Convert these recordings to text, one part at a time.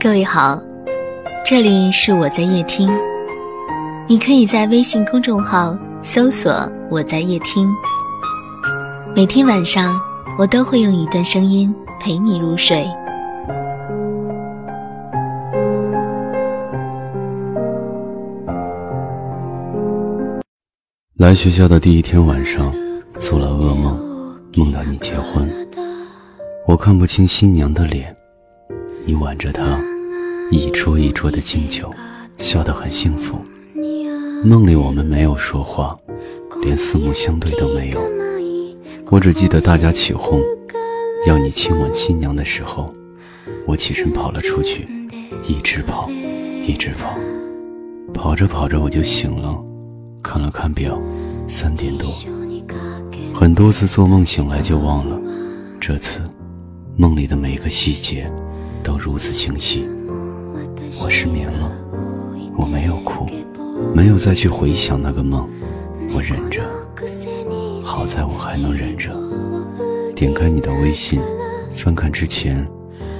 各位好，这里是我在夜听，你可以在微信公众号搜索“我在夜听”，每天晚上我都会用一段声音陪你入睡。来学校的第一天晚上，做了噩梦，梦到你结婚，我看不清新娘的脸。你挽着她，一桌一桌的敬酒，笑得很幸福。梦里我们没有说话，连四目相对都没有。我只记得大家起哄，要你亲吻新娘的时候，我起身跑了出去，一直跑，一直跑，跑着跑着我就醒了，看了看表，三点多。很多次做梦醒来就忘了，这次，梦里的每个细节。都如此清晰，我失眠了，我没有哭，没有再去回想那个梦，我忍着，好在我还能忍着。点开你的微信，翻看之前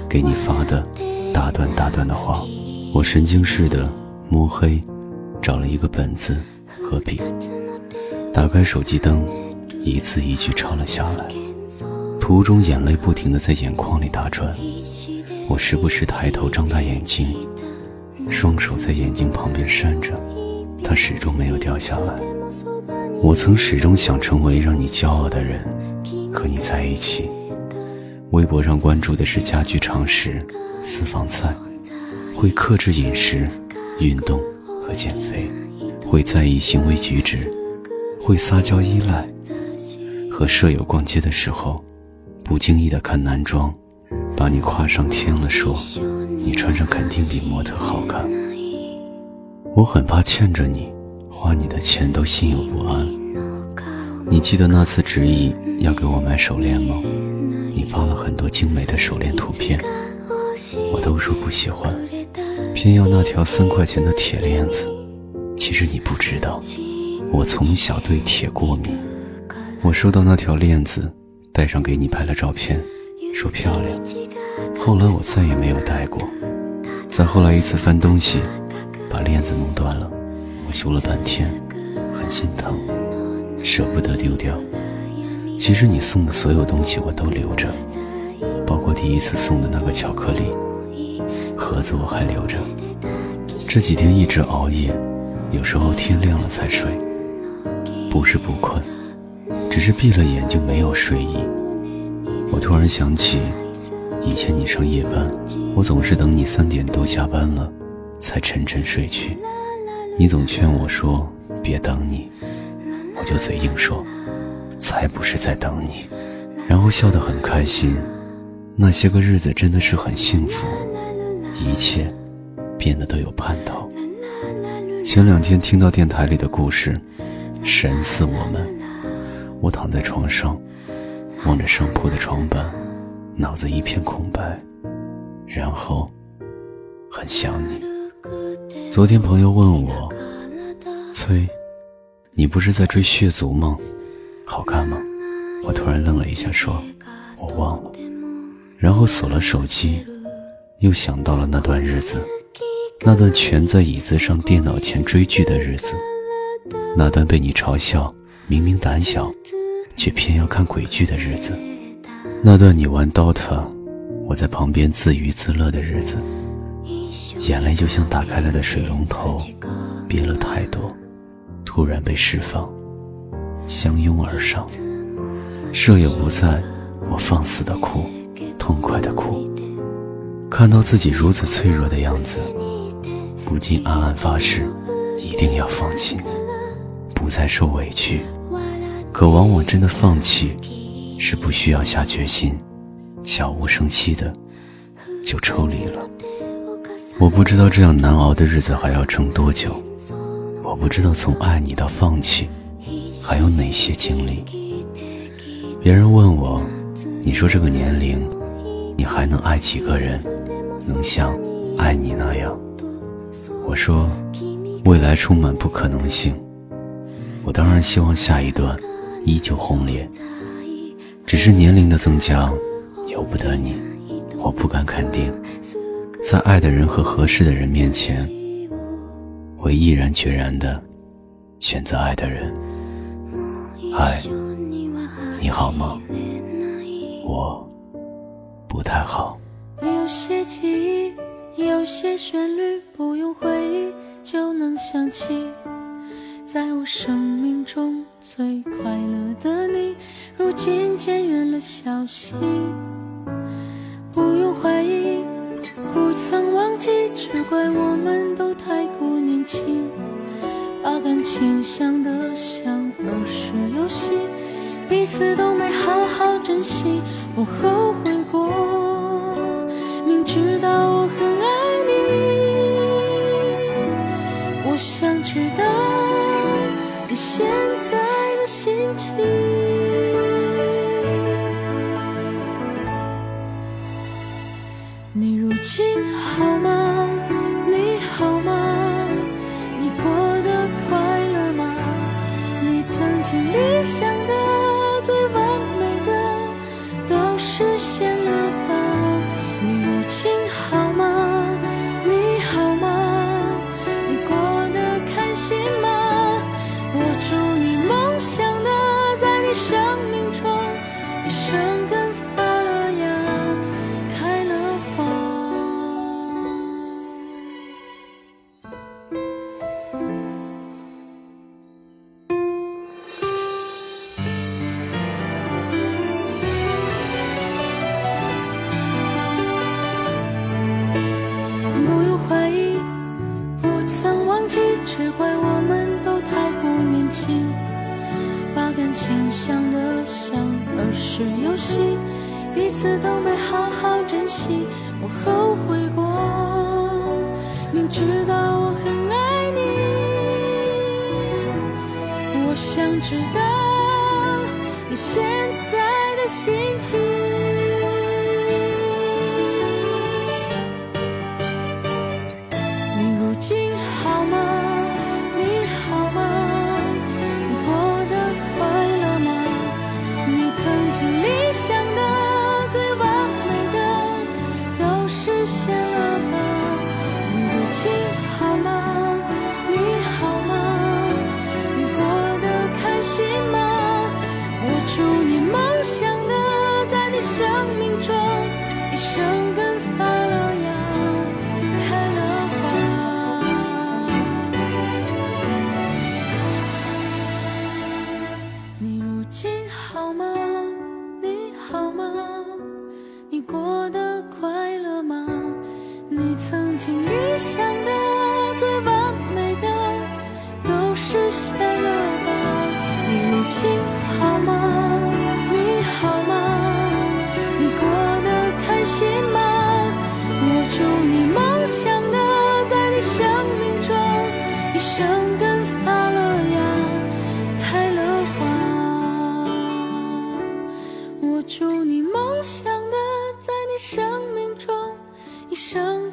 给你发的大段大段的话，我神经似的摸黑找了一个本子和笔，打开手机灯，一字一句抄了下来，途中眼泪不停的在眼眶里打转。我时不时抬头张大眼睛，双手在眼睛旁边扇着，它始终没有掉下来。我曾始终想成为让你骄傲的人，和你在一起。微博上关注的是家居常识、私房菜，会克制饮食、运动和减肥，会在意行为举止，会撒娇依赖。和舍友逛街的时候，不经意的看男装。把你夸上天了，说你穿上肯定比模特好看。我很怕欠着你，花你的钱都心有不安。你记得那次执意要给我买手链吗？你发了很多精美的手链图片，我都说不喜欢，偏要那条三块钱的铁链子。其实你不知道，我从小对铁过敏。我收到那条链子，戴上给你拍了照片。说漂亮，后来我再也没有戴过。再后来一次翻东西，把链子弄断了，我修了半天，很心疼，舍不得丢掉。其实你送的所有东西我都留着，包括第一次送的那个巧克力盒子我还留着。这几天一直熬夜，有时候天亮了才睡，不是不困，只是闭了眼就没有睡意。我突然想起，以前你上夜班，我总是等你三点多下班了，才沉沉睡去。你总劝我说别等你，我就嘴硬说，才不是在等你，然后笑得很开心。那些个日子真的是很幸福，一切变得都有盼头。前两天听到电台里的故事，神似我们。我躺在床上。望着上铺的床板，脑子一片空白，然后很想你。昨天朋友问我：“崔，你不是在追《血族》吗？好看吗？”我突然愣了一下，说：“我忘了。”然后锁了手机，又想到了那段日子，那段蜷在椅子上电脑前追剧的日子，那段被你嘲笑明明胆小。却偏要看鬼剧的日子，那段你玩 DOTA，我在旁边自娱自乐的日子，眼泪就像打开了的水龙头，憋了太多，突然被释放，相拥而上。舍友不在，我放肆的哭，痛快的哭，看到自己如此脆弱的样子，不禁暗暗发誓，一定要放弃你，不再受委屈。可往往真的放弃，是不需要下决心，悄无声息的就抽离了。我不知道这样难熬的日子还要撑多久，我不知道从爱你到放弃还有哪些经历。别人问我，你说这个年龄，你还能爱几个人，能像爱你那样？我说，未来充满不可能性。我当然希望下一段。依旧轰烈，只是年龄的增加由不得你，我不敢肯定。在爱的人和合适的人面前，会毅然决然的选择爱的人。嗨，你好吗？我不太好。有些记忆，有些旋律，不用回忆就能想起。在我生命中最快乐的你，如今渐远了消息。不用怀疑，不曾忘记，只怪我们都太过年轻，把感情想得像儿时游戏，彼此都没好好珍惜。我后悔过，明知道我很爱你，我想知道你现在的心情。你如今好吗？你好吗？你过得快乐吗？你曾经理想的知道你现在的心情。你如今好吗？生命中一生